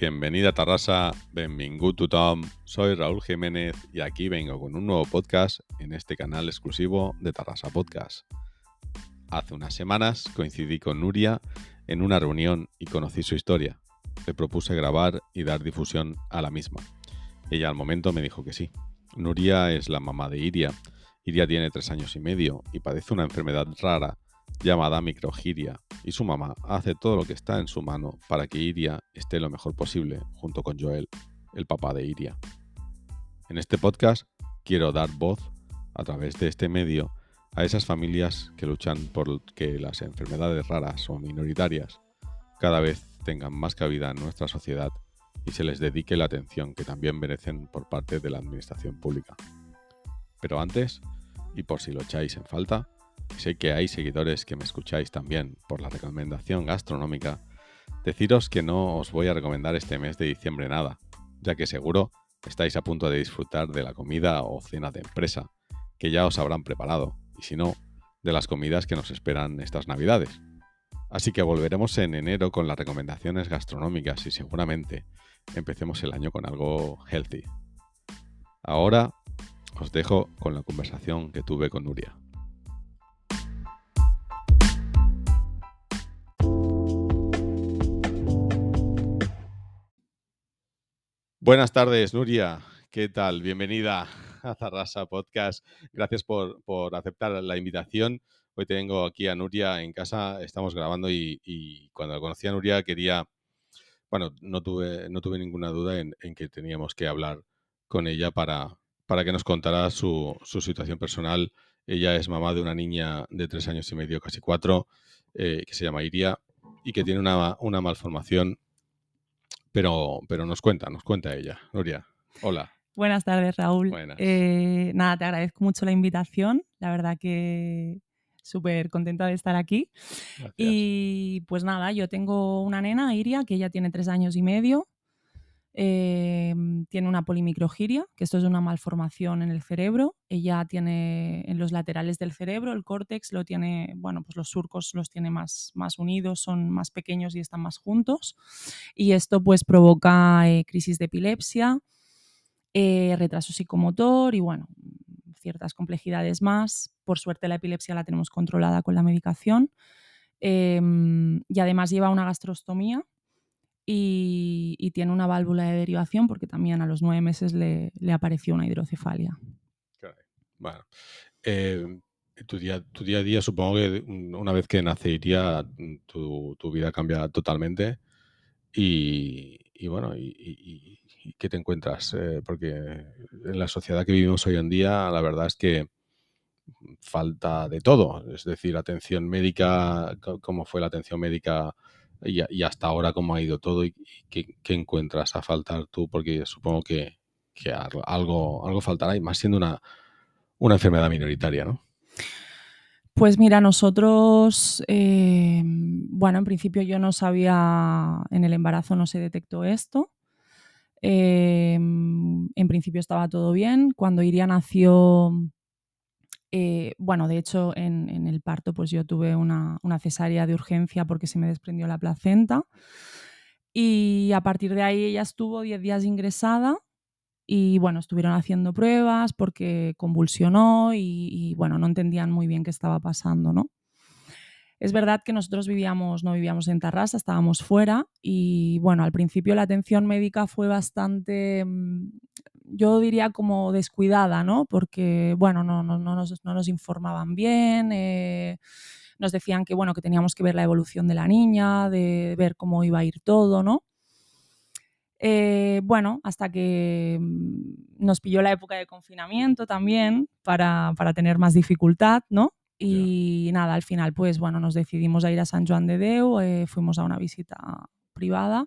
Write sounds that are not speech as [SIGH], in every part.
bienvenida a Tarrasa, benvingut tothom, soy Raúl Jiménez y aquí vengo con un nuevo podcast en este canal exclusivo de Tarrasa Podcast. Hace unas semanas coincidí con Nuria en una reunión y conocí su historia. Le propuse grabar y dar difusión a la misma. Ella al momento me dijo que sí. Nuria es la mamá de Iria. Iria tiene tres años y medio y padece una enfermedad rara llamada microgiria, y su mamá hace todo lo que está en su mano para que Iria esté lo mejor posible junto con Joel, el papá de Iria. En este podcast quiero dar voz, a través de este medio, a esas familias que luchan por que las enfermedades raras o minoritarias cada vez tengan más cabida en nuestra sociedad y se les dedique la atención que también merecen por parte de la administración pública. Pero antes, y por si lo echáis en falta, sé que hay seguidores que me escucháis también por la recomendación gastronómica, deciros que no os voy a recomendar este mes de diciembre nada, ya que seguro estáis a punto de disfrutar de la comida o cena de empresa, que ya os habrán preparado, y si no, de las comidas que nos esperan estas navidades. Así que volveremos en enero con las recomendaciones gastronómicas y seguramente empecemos el año con algo healthy. Ahora os dejo con la conversación que tuve con Nuria. Buenas tardes, Nuria. ¿Qué tal? Bienvenida a Zarrasa Podcast. Gracias por, aceptar la invitación. Hoy tengo aquí a Nuria en casa, estamos grabando y, cuando conocí a Nuria quería, bueno, no tuve, no tuve ninguna duda en, que teníamos que hablar con ella para, para que nos contara su, situación personal. Ella es mamá de una niña de tres años y medio, casi cuatro, eh, que se llama Iria y que tiene una, una malformación pero, pero nos cuenta, nos cuenta ella. Nuria, hola. Buenas tardes, Raúl. Eh, nada, te agradezco mucho la invitación. La verdad que súper contenta de estar aquí. Y pues nada, yo tengo una nena, Iria, que ya tiene tres años y medio. Em, tiene una polimicrogiria, que esto es una malformación en el cerebro. Ella tiene en los laterales del cerebro, el córtex lo tiene, bueno, pues los surcos los tiene más, más unidos, son más pequeños y están más juntos. Y esto pues provoca eh, crisis de epilepsia, eh, retraso psicomotor y bueno, ciertas complejidades más. Por suerte la epilepsia la tenemos controlada con la medicación. Em, y además lleva una gastrostomía, y, tiene una válvula de derivación porque también a los nueve meses le, apareció una hidrocefalia. Bueno, eh, tu, día, a día supongo que una vez que nace Iria tu, tu vida cambia totalmente y, bueno, y, ¿qué te encuentras? Eh, porque en la sociedad que vivimos hoy en día la verdad es que falta de todo, es decir, atención médica, cómo fue la atención médica y, hasta ahora cómo ha ido todo y, qué, encuentras a faltar tú, porque supongo que, algo, algo faltará, y más siendo una, una enfermedad minoritaria, ¿no? Pues mira, nosotros, eh, bueno, en principio yo no sabía, en el embarazo no se detectó esto. Eh, en principio estaba todo bien. Cuando Iria nació, eh, bueno, de hecho, en, el parto, pues yo tuve una, cesárea de urgencia porque se me desprendió la placenta. Y a partir de ahí ella estuvo 10 días ingresada y bueno, estuvieron haciendo pruebas porque convulsionó y, bueno, no entendían muy bien qué estaba pasando, ¿no? Es verdad que nosotros vivíamos, no vivíamos en Tarrasa, estábamos fuera y bueno, al principio la atención médica fue bastante, mm, yo diría como descuidada, ¿no? Porque, bueno, no, no, no, nos, no nos, informaban bien, eh, nos decían que, bueno, que teníamos que ver la evolución de la niña, de ver cómo iba a ir todo, ¿no? Eh, bueno, hasta que mm, nos pilló la época de confinamiento también para, para tener más dificultad, ¿no? Y nada, al final, pues bueno, nos decidimos a ir a San Juan de Deu, eh, fuimos a una visita privada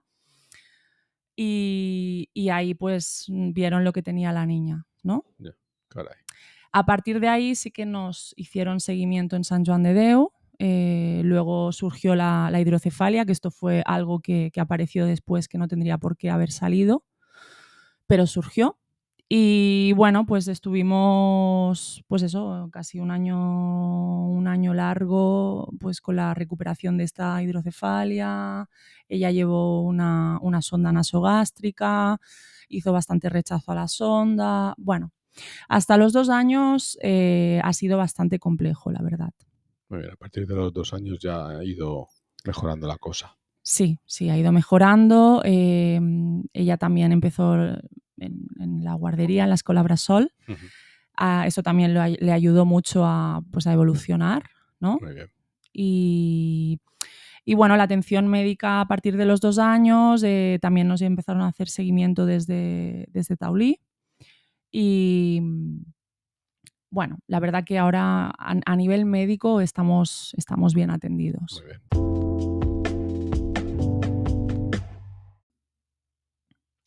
y, ahí pues vieron lo que tenía la niña, ¿no? A partir de ahí sí que nos hicieron seguimiento en San Juan de Deu. Eh, luego surgió la, hidrocefalia, que esto fue algo que, apareció después que no tendría por qué haber salido, pero surgió. Y bueno, pues estuvimos, pues eso, casi un año, un año largo pues con la recuperación de esta hidrocefalia, ella llevó una, sonda nasogástrica, hizo bastante rechazo a la sonda, bueno, hasta los dos años eh, ha sido bastante complejo, la verdad. Muy bien, a partir de los dos años ya ha ido mejorando la cosa. Sí, sí, ha ido mejorando. Em, ella también empezó en, la guardería, en la escuela Brasol. Ah, eso también le ayudó mucho a, pues, a evolucionar, ¿no? Muy bien. Y, bueno, la atención médica a partir de los dos años, eh, también nos empezaron a hacer seguimiento desde, desde Taulí. Y bueno, la verdad que ahora a, nivel médico estamos, estamos bien atendidos. Muy bien.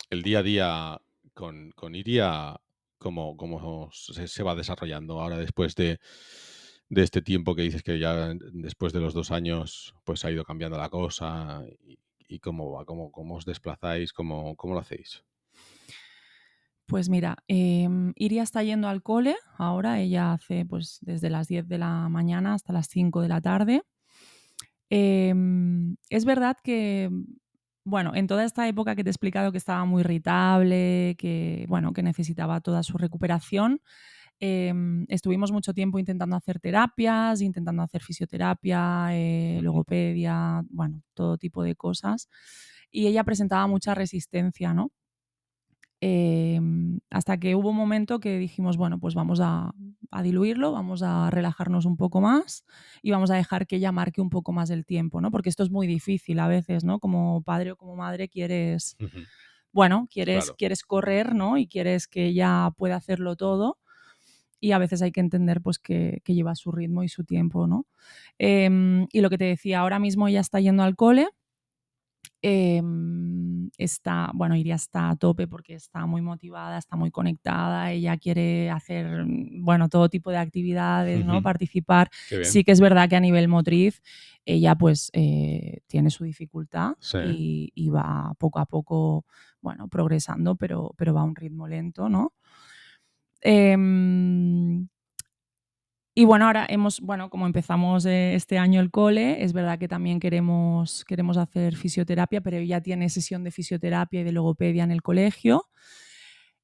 El día a día con, con Iria, ¿cómo, se, va desarrollando ahora después de, este tiempo que dices que ya después de los dos años pues ha ido cambiando la cosa y, cómo va, cómo, cómo os desplazáis, cómo, cómo lo hacéis? Pues mira, em, Iria está yendo al cole ahora, ella hace pues desde las 10 de la mañana hasta las 5 de la tarde. Em, es verdad que bueno, en toda esta época que te he explicado que estaba muy irritable, que, bueno, que necesitaba toda su recuperación, em, estuvimos mucho tiempo intentando hacer terapias, intentando hacer fisioterapia, eh, logopedia, bueno, todo tipo de cosas. Y ella presentaba mucha resistencia, ¿no? Em, hasta que hubo un momento que dijimos, bueno, pues vamos a, diluirlo, vamos a relajarnos un poco más y vamos a dejar que ella marque un poco más el tiempo, ¿no? Porque esto es muy difícil a veces, ¿no? Como padre o como madre quieres, bueno, quieres, quieres correr, ¿no? Y quieres que ella pueda hacerlo todo y a veces hay que entender pues que, lleva su ritmo y su tiempo, ¿no? Em, y lo que te decía, ahora mismo ella está yendo al cole, Em, está, bueno, Iria está a tope porque está muy motivada, está muy conectada, ella quiere hacer, mm, bueno, todo tipo de actividades, ¿no? Participar. Sí que es verdad que a nivel motriz ella pues eh, tiene su dificultad y, va poco a poco, bueno, progresando, pero, pero va a un ritmo lento, ¿no? Em, y bueno, ahora hemos, bueno, como empezamos eh, este año el cole, es verdad que también queremos, queremos hacer fisioterapia, pero ella tiene sesión de fisioterapia y de logopedia en el colegio.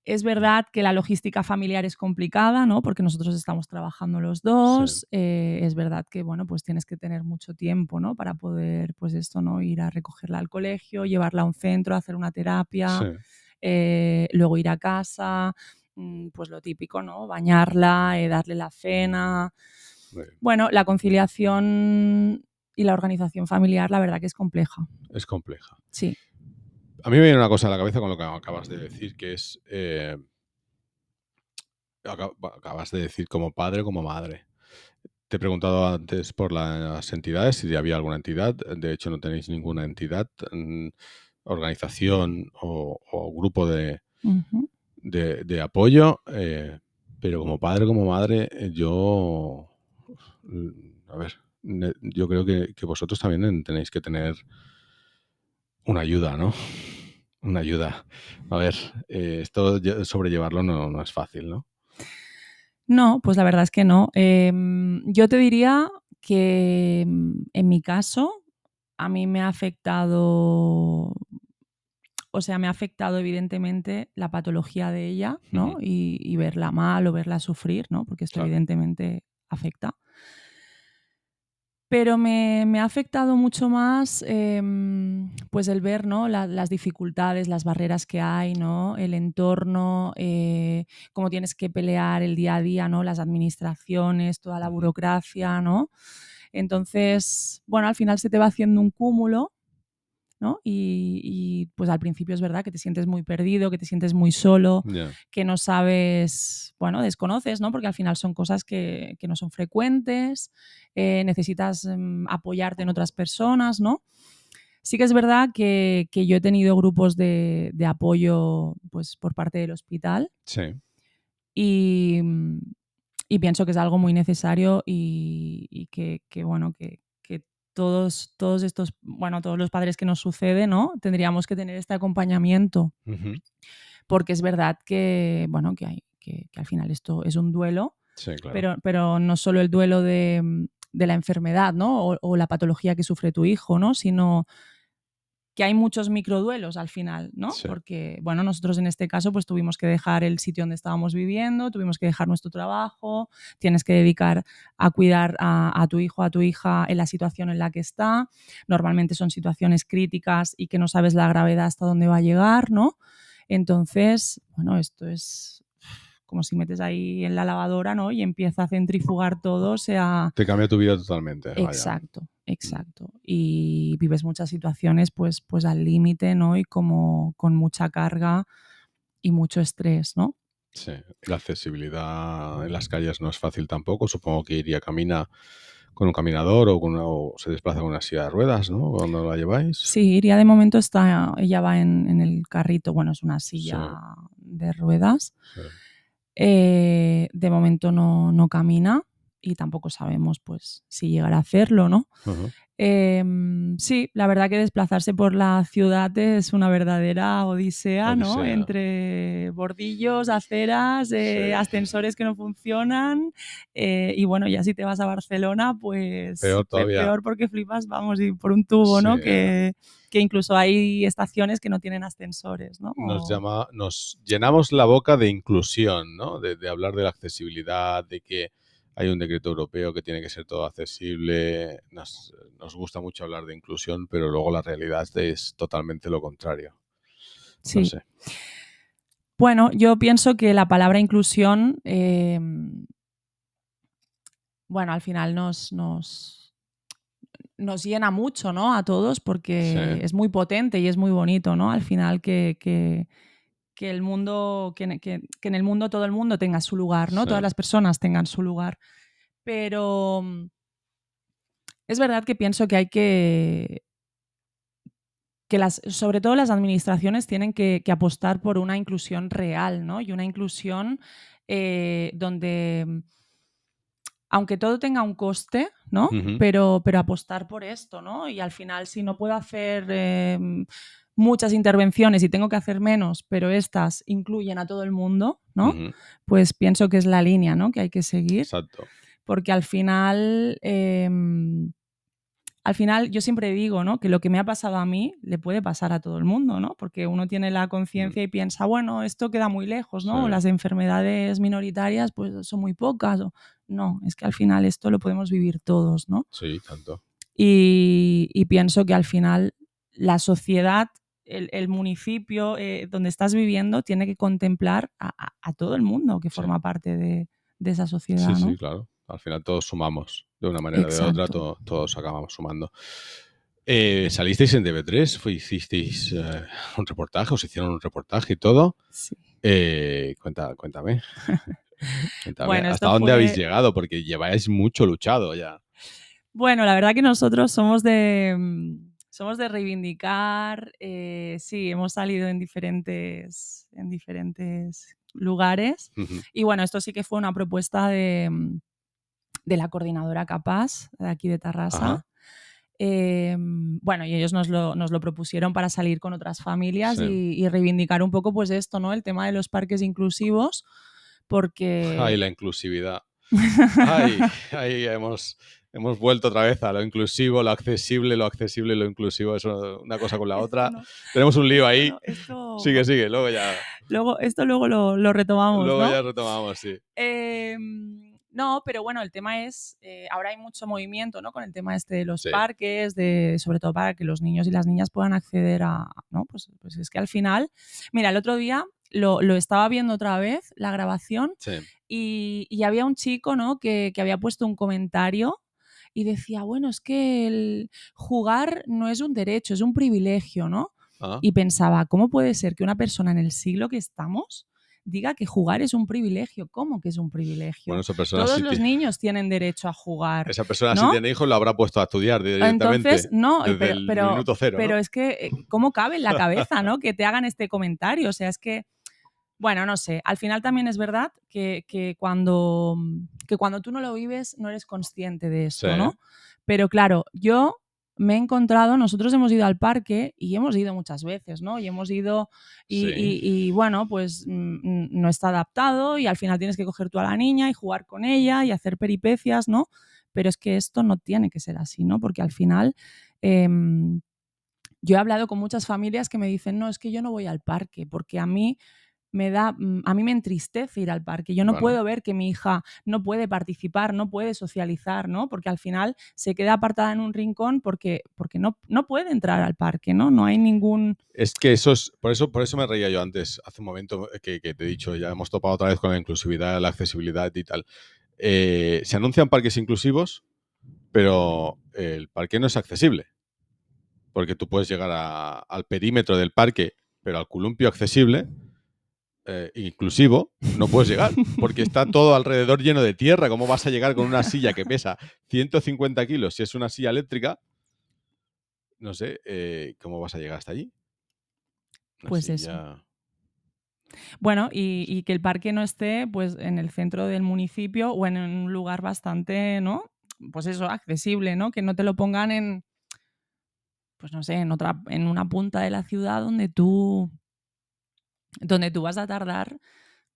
Es verdad que la logística familiar es complicada, ¿no? Porque nosotros estamos trabajando los dos. Eh, es verdad que, bueno, pues tienes que tener mucho tiempo, ¿no? Para poder, pues esto, ¿no? Ir a recogerla al colegio, llevarla a un centro, hacer una terapia, eh, luego ir a casa. Mm, pues lo típico, ¿no? Bañarla, eh, darle la cena. Bueno, la conciliación y la organización familiar, la verdad que es compleja. Es compleja. Sí. A mí me viene una cosa a la cabeza con lo que acabas de decir, que es. Eh, acabas de decir como padre, como madre. Te he preguntado antes por las entidades, si había alguna entidad. De hecho, no tenéis ninguna entidad, mm, organización o, grupo de, de, apoyo, eh, pero como padre, como madre, eh, yo, a ver, yo creo que, vosotros también tenéis que tener una ayuda, ¿no? Una ayuda. A ver, eh, esto sobrellevarlo no, no, es fácil, ¿no? No, pues la verdad es que no. Em, yo te diría que mm, en mi caso a mí me ha afectado o sea, me ha afectado evidentemente la patología de ella, ¿no? y, verla mal o verla sufrir, ¿no? Porque esto evidentemente afecta. Pero me, ha afectado mucho más em, pues el ver ¿no? las dificultades, las barreras que hay, ¿no? el entorno, eh, cómo tienes que pelear el día a día, ¿no? las administraciones, toda la burocracia. ¿no? Entonces, bueno, al final se te va haciendo un cúmulo y, pues al principio es verdad que te sientes muy perdido, que te sientes muy solo, que no sabes, bueno, desconoces, ¿no? Porque al final son cosas que, no son frecuentes, eh, necesitas mm, apoyarte en otras personas, ¿no? Sí que es verdad que, yo he tenido grupos de, apoyo pues, por parte del hospital. Sí. Y, pienso que es algo muy necesario y, que, bueno, que, todos, todos estos, bueno, todos los padres que nos sucede, ¿no? Tendríamos que tener este acompañamiento. Porque es verdad que, bueno, que, hay, que, al final esto es un duelo. pero, pero no solo el duelo de, de la enfermedad, ¿no? O, o la patología que sufre tu hijo, ¿no? Sino que hay muchos microduelos al final, ¿no? Sí. Porque, bueno, nosotros en este caso pues tuvimos que dejar el sitio donde estábamos viviendo, tuvimos que dejar nuestro trabajo, tienes que dedicar a cuidar a, a tu hijo, a tu hija en la situación en la que está. Normalmente son situaciones críticas y que no sabes la gravedad hasta dónde va a llegar, ¿no? Entonces, bueno, esto es como si metes ahí en la lavadora, ¿no? Y empieza a centrifugar todo, o sea... Te cambia tu vida totalmente. vaya. Exacto, exacto. Y vives muchas situaciones pues, pues al límite, ¿no? Y como con mucha carga y mucho estrés, ¿no? Sí, la accesibilidad en las calles no es fácil tampoco. Supongo que iría camina con un caminador o, con una- o se desplaza con una silla de ruedas, ¿no? Cuando la lleváis. Sí, Iria de momento está, ella va en, en el carrito, bueno, es una silla de ruedas. Sí. Eh, de momento no, no camina y tampoco sabemos pues si llegará a hacerlo, ¿no? Em, sí, la verdad que desplazarse por la ciudad es una verdadera odisea, ¿no? Entre bordillos, aceras, eh, Sí. ascensores que no funcionan eh, y bueno, ya si te vas a Barcelona, pues Peor pe- todavía. peor porque flipas, vamos, y por un tubo, ¿no? Que, que incluso hay estaciones que no tienen ascensores, ¿no? Nos, O- llama, nos llenamos la boca de inclusión, ¿no? De, de hablar de la accesibilidad, de que hay un decreto europeo que tiene que ser todo accesible. Nos, nos gusta mucho hablar de inclusión, pero luego la realidad es totalmente lo contrario. Sí. No sé. Bueno, yo pienso que la palabra inclusión, eh, bueno, al final nos, nos, nos llena mucho, ¿no? A todos porque Sí. es muy potente y es muy bonito, ¿no? Al final que, que, que el mundo, que, que- que en el mundo todo el mundo tenga su lugar, ¿no? Sí. Todas las personas tengan su lugar. Pero mm, es verdad que pienso que hay que que las, sobre todo las administraciones tienen que, que apostar por una inclusión real, ¿no? Y una inclusión eh, donde, mm, aunque todo tenga un coste, ¿no? Pero, pero apostar por esto, ¿no? Y al final, si no puedo hacer eh, muchas intervenciones y tengo que hacer menos, pero estas incluyen a todo el mundo, ¿no? Pues pienso que es la línea, ¿no? Que hay que seguir Exacto. porque al final, eh, al final yo siempre digo, ¿no? Que lo que me ha pasado a mí le puede pasar a todo el mundo, ¿no? Porque uno tiene la conciencia y piensa, bueno, esto queda muy lejos, ¿no? Sí. Las enfermedades minoritarias, pues son muy pocas. o- No, es que al final esto lo podemos vivir todos, ¿no? Sí, tanto. Y, y pienso que al final la sociedad, el, el municipio eh, donde estás viviendo, tiene que contemplar a, a- a todo el mundo que Sí. forma parte de, de esa sociedad, Sí, ¿no? sí, claro. Al final todos sumamos. De una manera o de otra, to- todos acabamos sumando. Eh, ¿Salisteis en TV3? Fue, ¿Hicisteis eh, un reportaje? ¿Os hicieron un reportaje y todo? Sí. Eh, cuenta, cuéntame. Cuéntame, Bueno, ¿Hasta dónde fue- habéis llegado? Porque lleváis mucho luchado ya. Bueno, la verdad que nosotros somos de, somos de reivindicar, eh, sí, hemos salido en diferentes, en diferentes lugares y bueno, esto sí que fue una propuesta de, mm, de la coordinadora Capaz, de aquí de Tarrasa. Eh, bueno, y ellos nos lo, nos lo propusieron para salir con otras familias Sí. y, y reivindicar un poco pues esto, ¿no? El tema de los parques inclusivos, porque... Ay, la inclusividad. Ay, ahí hemos, hemos vuelto otra vez a lo inclusivo, lo accesible, lo accesible lo inclusivo. Eso una cosa con la otra. no- Tenemos un lío ahí. no, esto- Sigue, sigue. Luego ya, Luego, esto luego lo, lo retomamos, luego ¿no? ya retomamos, sí. Eh, no, pero bueno, el tema es, eh, ahora hay mucho movimiento, ¿no? Con el tema este de los Sí. parques, de, sobre todo para que los niños y las niñas puedan acceder a, ¿no? Pues, pues es que al final, mira, el otro día lo, lo estaba viendo otra vez, la grabación, Sí. y, y había un chico, ¿no? Que, que había puesto un comentario y decía, bueno, es que el jugar no es un derecho, es un privilegio, ¿no? Ah, Y pensaba, ¿cómo puede ser que una persona en el siglo que estamos diga que jugar es un privilegio? ¿Cómo que es un privilegio? bueno, Todos sí los niños tienen derecho a jugar. esa persona ¿no? si tiene hijos lo habrá puesto a estudiar directamente. Entonces, no, desde pero, el pero, minuto cero. pero ¿no? es que, eh, ¿cómo cabe en la cabeza, no? [LAUGHS] Que te hagan este comentario. O sea, es que, bueno, no sé. Al final también es verdad que, que cuando, que cuando tú no lo vives, no eres consciente de esto, Sí. ¿no? Pero claro, yo me he encontrado, nosotros hemos ido al parque y hemos ido muchas veces, ¿no? Y hemos ido y, Sí. y- y, bueno, pues mm, no está adaptado y al final tienes que coger tú a la niña y jugar con ella y hacer peripecias, ¿no? pero es que esto no tiene que ser así, ¿no? Porque al final... Em, yo he hablado con muchas familias que me dicen, no, es que yo no voy al parque, porque a mí me da, mm, a mí me entristece ir al parque. Yo no puedo ver que mi hija no puede participar, no puede socializar, ¿no? Porque al final se queda apartada en un rincón porque, porque no, no puede entrar al parque, ¿no? No hay ningún... Es que eso es, por eso, por eso me reía yo antes, hace un momento que, te he dicho, ya hemos topado otra vez con la inclusividad, la accesibilidad y tal. Eh, se anuncian parques inclusivos, pero el parque no es accesible. Porque tú puedes llegar al perímetro del parque, pero al columpio accesible eh, inclusivo, no puedes llegar, porque está todo alrededor lleno de tierra. ¿Cómo vas a llegar con una silla que pesa 150 kilos si es una silla eléctrica? No sé, eh, ¿cómo vas a llegar hasta allí? pues eso. Bueno, y, que el parque no esté pues en el centro del municipio o en un lugar bastante, ¿no? Pues eso, accesible, ¿no? Que no te lo pongan en, pues no sé, en otra, en una punta de la ciudad donde tú donde tú vas a tardar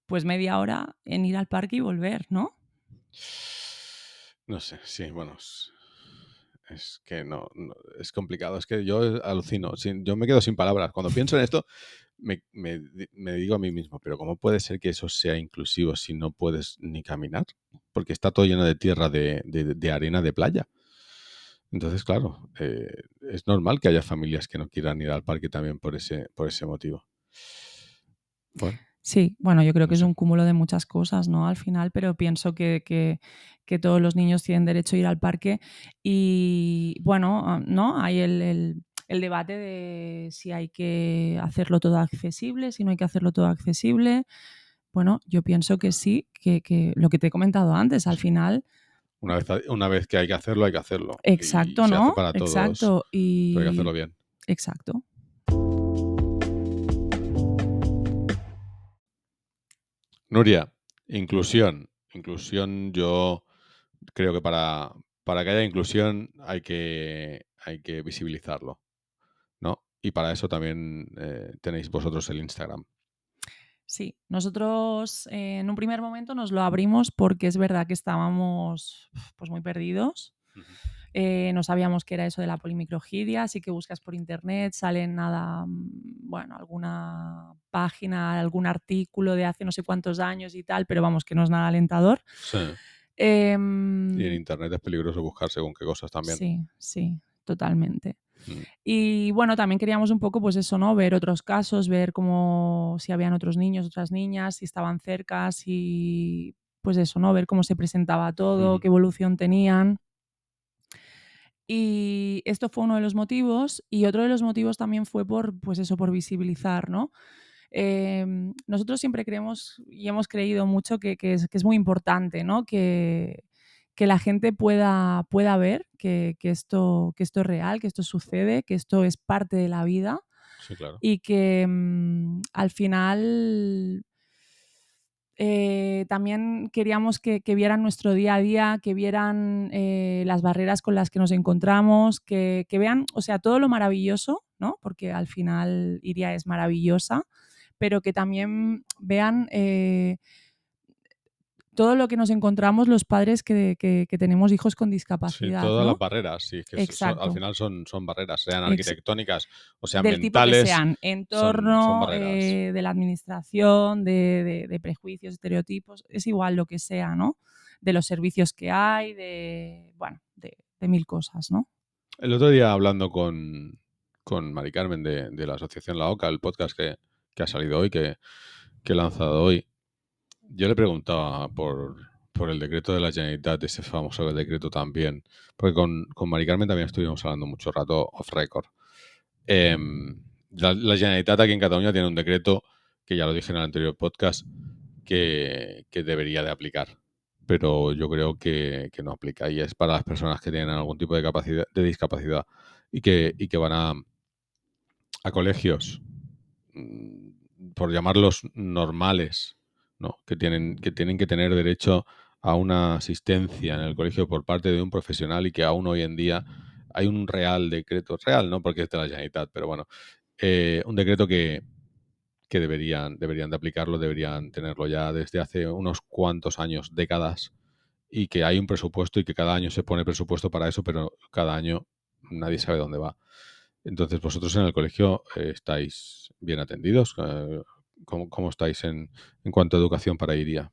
pues media hora en ir al parque y volver, ¿no? No sé, sí, bueno, es, que no, es complicado, es que yo alucino, yo me quedo sin palabras. Cuando pienso en esto, me, digo a mí mismo, pero ¿cómo puede ser que eso sea inclusivo si no puedes ni caminar? Porque está todo lleno de tierra, de, arena de playa. Entonces, claro, eh, es normal que haya familias que no quieran ir al parque también por ese, por ese motivo. Sí, bueno, yo creo que es un cúmulo de muchas cosas, ¿no? Al final, pero pienso que, todos los niños tienen derecho a ir al parque y, bueno, ah, ¿no? Hay el, debate de si hay que hacerlo todo accesible, si no hay que hacerlo todo accesible. Bueno, yo pienso que sí, que, lo que te he comentado antes, al final... Una vez, una vez que hay que hacerlo, hay que hacerlo. Exacto, ¿no? Exacto. Y... hay que hacerlo bien. Exacto. Nuria, inclusión. Inclusión, yo creo que para, para que haya inclusión hay que, hay que visibilizarlo. ¿no? Y para eso también eh, tenéis vosotros el Instagram. Sí, nosotros eh, en un primer momento nos lo abrimos porque es verdad que estábamos pues, muy perdidos. Eh, no sabíamos qué era eso de la polimicrogidia, así que buscas por internet, sale nada, mm, bueno, alguna página, algún artículo de hace no sé cuántos años y tal, pero vamos, que no es nada alentador. Sí. Em, y en internet es peligroso buscar según qué cosas también. Sí, sí, totalmente. Mm. Y bueno, también queríamos un poco, pues eso, ¿no? Ver otros casos, ver cómo, si habían otros niños, otras niñas, si estaban cerca, si, pues eso, ¿no? Ver cómo se presentaba todo, qué evolución tenían. Y esto fue uno de los motivos. Y otro de los motivos también fue por, pues eso, por visibilizar, ¿no? Em, nosotros siempre creemos y hemos creído mucho que, es, muy importante, ¿no? Que, la gente pueda, pueda ver que, esto, que esto es real, que esto sucede, que esto es parte de la vida. Y que mm, al final eh, también queríamos que, vieran nuestro día a día, que vieran eh, las barreras con las que nos encontramos, que, vean, o sea, todo lo maravilloso, ¿no? Porque al final Iria es maravillosa, pero que también vean eh, todo lo que nos encontramos los padres que, tenemos hijos con discapacidad. Sí, todas las barreras, sí, que al final son, son barreras, sean arquitectónicas o sean Del mentales. Tipo que sean, entorno eh, de la administración, de, prejuicios, estereotipos, es igual lo que sea, ¿no? De los servicios que hay, de, bueno, de, mil cosas, ¿no? El otro día hablando con, con Mari Carmen de, la Asociación La OCA, el podcast que, ha salido hoy, que, que he lanzado hoy, yo le preguntaba por, el decreto de la Generalitat, ese famoso decreto también, porque con, con Mari Carmen también estuvimos hablando mucho rato off record. Em, la, Generalitat aquí en Cataluña tiene un decreto, que ya lo dije en el anterior podcast, que, debería de aplicar, pero yo creo que, no aplica y es para las personas que tienen algún tipo de, capacidad, de discapacidad y que, y que van a, a colegios, mm, por llamarlos normales, ¿no? que, tienen, que tienen que tener derecho a una asistencia en el colegio por parte de un profesional y que aún hoy en día hay un real decreto, real no porque es de la Generalitat, pero bueno, eh, un decreto que, que deberían, deberían de aplicarlo, deberían tenerlo ya desde hace unos cuantos años, décadas, y que hay un presupuesto y que cada año se pone presupuesto para eso, pero cada año nadie sabe dónde va. Entonces, vosotros en el colegio eh, estáis bien atendidos. Eh, ¿Cómo, estáis en, en, cuanto a educación para Iria?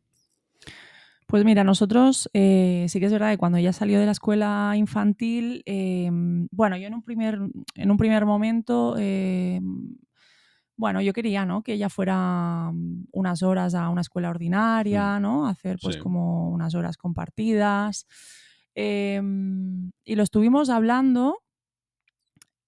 Pues mira, nosotros eh, sí que es verdad que cuando ella salió de la escuela infantil, bueno, yo en un primer, en un primer momento bueno, yo quería, ¿no? Que ella fuera mm, unas horas a una escuela ordinaria, ¿no? Hacer pues como unas horas compartidas. Y lo estuvimos hablando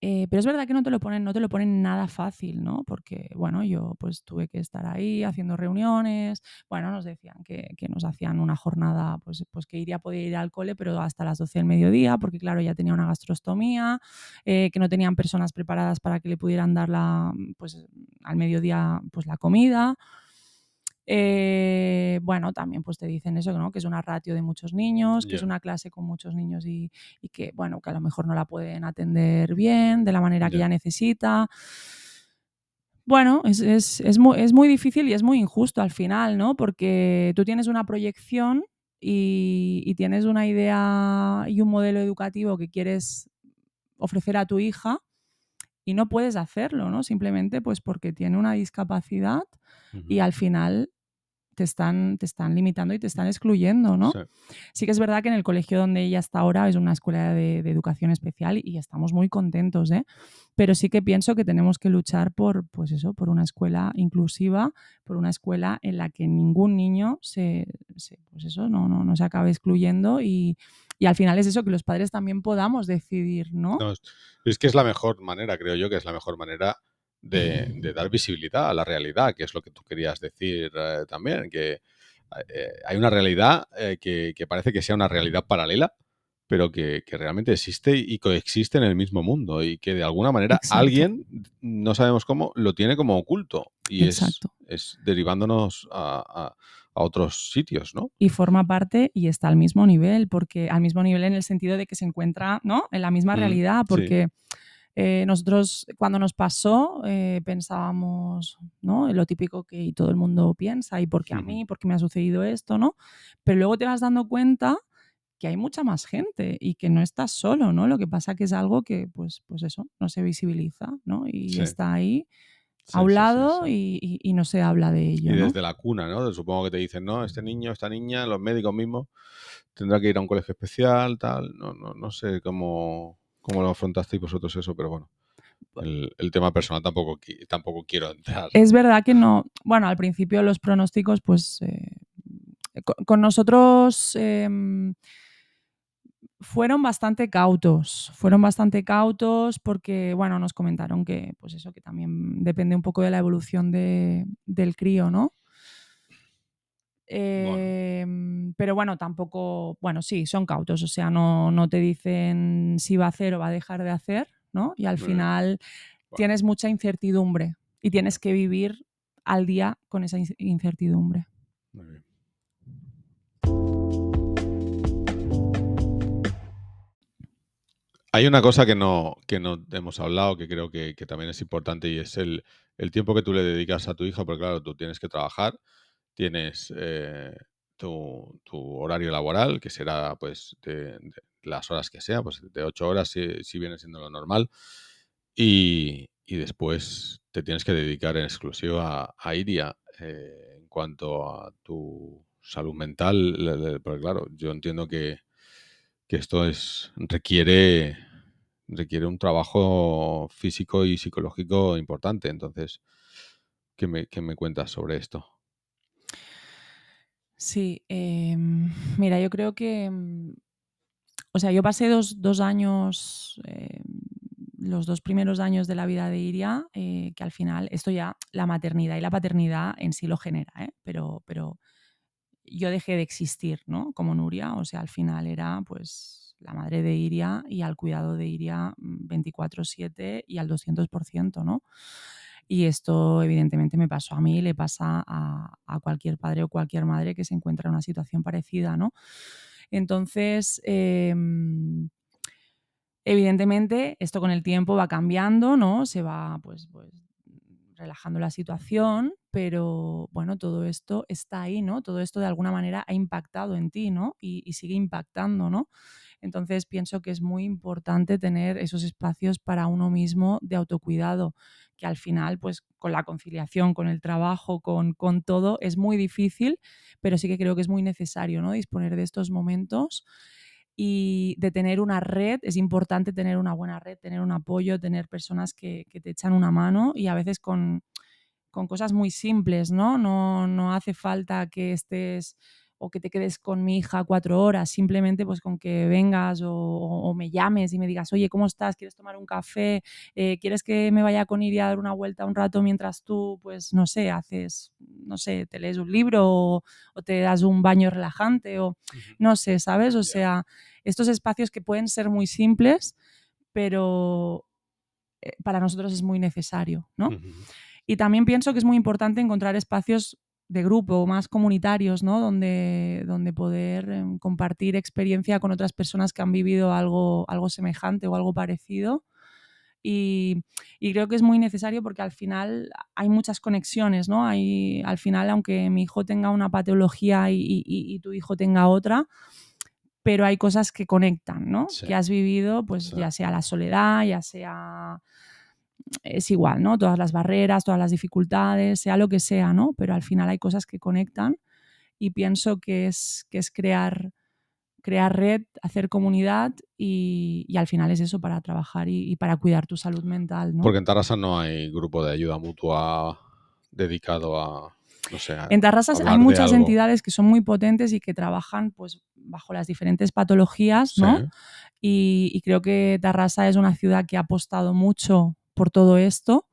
eh, pero es verdad que no te lo ponen, no te lo ponen nada fácil, ¿no? Porque, bueno, yo pues tuve que estar ahí haciendo reuniones. Bueno, nos decían que, nos hacían una jornada, pues, pues que iría, podía ir al cole, pero hasta las 12 del mediodía, porque claro, ya tenía una gastrostomía, eh, que no tenían personas preparadas para que le pudieran dar la, pues al mediodía, pues la comida. Eh, bueno, también pues te dicen eso, ¿no? que es una ratio de muchos niños, que es una clase con muchos niños y, que, bueno, que a lo mejor no la pueden atender bien, de la manera que ella necesita. Bueno, es, muy, difícil y es muy injusto al final, ¿no? Porque tú tienes una proyección y, y tienes una idea y un modelo educativo que quieres ofrecer a tu hija y no puedes hacerlo, ¿no? Simplemente pues porque tiene una discapacidad y al final te están, te están limitando y te están excluyendo, ¿no? Sí. que es verdad que en el colegio donde ella está ahora es una escuela de, educación especial y estamos muy contentos, ¿eh? Pero sí que pienso que tenemos que luchar por, pues eso, por una escuela inclusiva, por una escuela en la que ningún niño se, pues eso, no, no, no se acabe excluyendo y, y al final es eso, que los padres también podamos decidir, ¿no? ¿no? Es que es la mejor manera, creo yo, que es la mejor manera de, dar visibilidad a la realidad, que es lo que tú querías decir eh, también, que eh, hay una realidad eh, que, parece que sea una realidad paralela, pero que, realmente existe y coexiste en el mismo mundo y que de alguna manera alguien, no sabemos cómo, lo tiene como oculto y es, es, derivándonos a, otros sitios, ¿no? Y forma parte y está al mismo nivel, porque al mismo nivel en el sentido de que se encuentra, ¿no? En la misma mm, realidad, porque... Eh, nosotros cuando nos pasó eh, pensábamos, ¿no? Lo típico que todo el mundo piensa, ¿y por qué a mí? ¿Por qué me ha sucedido esto? ¿no? Pero luego te vas dando cuenta que hay mucha más gente y que no estás solo, ¿no? Lo que pasa que es algo que, pues, pues eso, no se visibiliza, ¿no? Y está ahí a un lado y, no se habla de ello. Y desde la cuna, ¿no? Supongo que te dicen, no, este niño, esta niña, los médicos mismos, tendrá que ir a un colegio especial, tal, no, no, no sé cómo cómo lo afrontasteis vosotros eso, pero bueno. El, tema personal tampoco, tampoco quiero entrar. Es verdad que no. Bueno, al principio los pronósticos, pues eh, con, nosotros em, fueron bastante cautos. Fueron bastante cautos porque, bueno, nos comentaron que, pues eso, que también depende un poco de la evolución del crío, ¿no? Em, pero bueno, tampoco, bueno, sí, son cautos, o sea, no, no, te dicen si va a hacer o va a dejar de hacer, ¿no? Y al final tienes mucha incertidumbre y tienes que vivir al día con esa incertidumbre. Muy bien. Hay una cosa que no, que no hemos hablado, que creo que, que también es importante, y es el, el, tiempo que tú le dedicas a tu hija, porque claro, tú tienes que trabajar, tienes eh, tu, horario laboral, que será pues de, las horas que sea, pues de ocho horas si, viene siendo lo normal, y, después te tienes que dedicar en exclusiva a, Iria eh, en cuanto a tu salud mental, porque claro, yo entiendo que, esto es requiere requiere un trabajo físico y psicológico importante. Entonces, ¿qué me, qué me cuentas sobre esto? Sí, em, [LAUGHS] mira, yo creo que, mm, o sea, yo pasé dos, años, em, los dos primeros años de la vida de Iria, eh, que al final, esto ya, la maternidad y la paternidad en sí lo genera, ¿eh? pero, pero yo dejé de existir, ¿no? Como Nuria, o sea, al final era pues la madre de Iria y al cuidado de Iria 24/7 mm, y al 200%, ¿no? Y esto evidentemente me pasó a mí, le pasa a, cualquier padre o cualquier madre que se encuentra en una situación parecida, ¿no? Entonces, em, evidentemente, esto con el tiempo va cambiando, ¿no? Se va, pues, pues relajando la situación, pero bueno, todo esto está ahí, ¿no? Todo esto de alguna manera ha impactado en ti, ¿no? Y, sigue impactando, ¿no? Entonces pienso que es muy importante tener esos espacios para uno mismo de autocuidado, que al final, pues con la conciliación, con el trabajo, con, con todo, es muy difícil, pero sí que creo que es muy necesario, ¿no? Disponer de estos momentos y de tener una red, es importante tener una buena red, tener un apoyo, tener personas que, que te echan una mano y a veces con con cosas muy simples, ¿no? ¿no? No hace falta que estés o que te quedes con mi hija cuatro horas, simplemente pues con que vengas o, me llames y me digas, oye, ¿cómo estás? ¿Quieres tomar un café? Eh, ¿Quieres que me vaya con ir a dar una vuelta un rato mientras tú, pues, no sé, haces, no sé, te lees un libro o, te das un baño relajante o no sé, ¿sabes? O sea, estos espacios que pueden ser muy simples, pero eh, para nosotros es muy necesario, ¿no? Y también pienso que es muy importante encontrar espacios de grupo, más comunitarios, ¿no? Donde, donde poder em, compartir experiencia con otras personas que han vivido algo, algo semejante o algo parecido. Y, creo que es muy necesario porque al final hay muchas conexiones, ¿no? Hay, al final, aunque mi hijo tenga una patología y, tu hijo tenga otra, pero hay cosas que conectan, ¿no? Que has vivido, pues ya sea la soledad, ya sea es igual, ¿no? Todas las barreras, todas las dificultades, sea lo que sea, ¿no? Pero al final hay cosas que conectan y pienso que es, que es crear, crear red, hacer comunidad y, al final es eso para trabajar y, para cuidar tu salud mental, ¿no? Porque en Tarrasa no hay grupo de ayuda mutua dedicado a, no sé, En Tarrasa hay muchas entidades que son muy potentes y que trabajan pues bajo las diferentes patologías, ¿no? Y, y, creo que Tarrasa es una ciudad que ha apostado mucho por todo esto.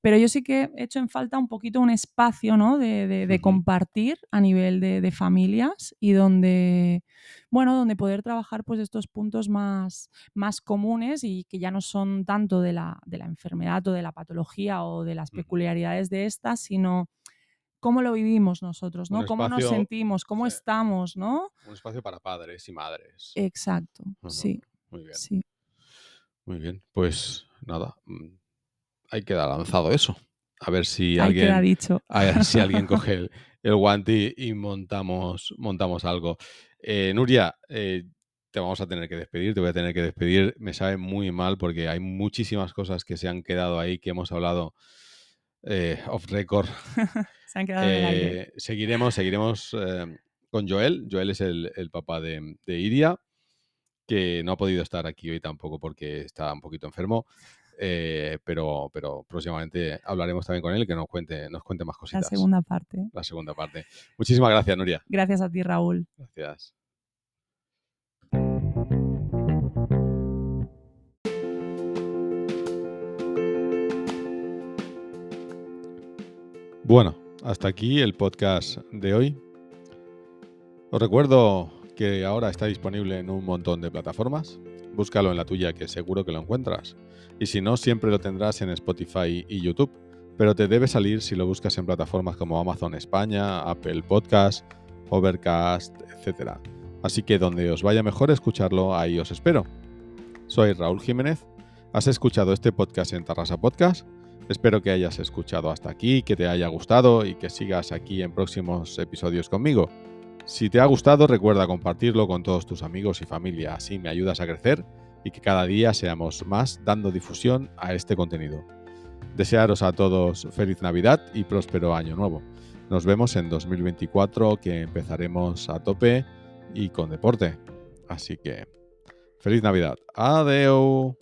Pero yo sí que he hecho en falta un poquito un espacio ¿no? de, compartir a nivel de, familias y donde, bueno, donde poder trabajar pues estos puntos más, más comunes y que ya no son tanto de la, de la enfermedad o de la patología o de las peculiaridades de esta, sino cómo lo vivimos nosotros, ¿no? cómo nos sentimos, cómo estamos, ¿no? Un espacio para padres y madres. Exacto, sí. Muy bien. Sí. Muy bien, pues nada, hay queda lanzado eso. A ver si alguien, dicho. [LAUGHS] A ver si alguien [LAUGHS] coge el, guante y, montamos, montamos algo. Eh, Nuria, eh, te vamos a tener que despedir, te voy a tener que despedir. Me sabe muy mal porque hay muchísimas cosas que se han quedado ahí, que hemos hablado eh, off record. [LAUGHS] se han quedado en el aire. Seguiremos, seguiremos con Joel. Joel es el, papá de, de Iria, que no ha podido estar aquí hoy tampoco porque está un poquito enfermo. Eh, pero, pero próximamente hablaremos también con él que nos cuente, nos cuente más cositas. La segunda parte. La segunda parte. Muchísimas gracias, Nuria. Gracias a ti, Raúl. Gracias. Bueno, hasta aquí el podcast de hoy. Os recuerdo que ahora está disponible en un montón de plataformas. Búscalo en la tuya que seguro que lo encuentras y si no, siempre lo tendrás en Spotify y YouTube, pero te debe salir si lo buscas en plataformas como Amazon España, Apple Podcast, Overcast, etc. Así que donde os vaya mejor escucharlo, ahí os espero. Soy Raúl Jiménez, has escuchado este podcast en Tarrasa Podcast, espero que hayas escuchado hasta aquí, que te haya gustado y que sigas aquí en próximos episodios conmigo. Si te ha gustado, recuerda compartirlo con todos tus amigos y familia, así me ayudas a crecer y que cada día seamos más dando difusión a este contenido. Desearos a todos feliz Navidad y próspero año nuevo. Nos vemos en 2024 que empezaremos a tope y con deporte. Así que feliz Navidad. Adeu.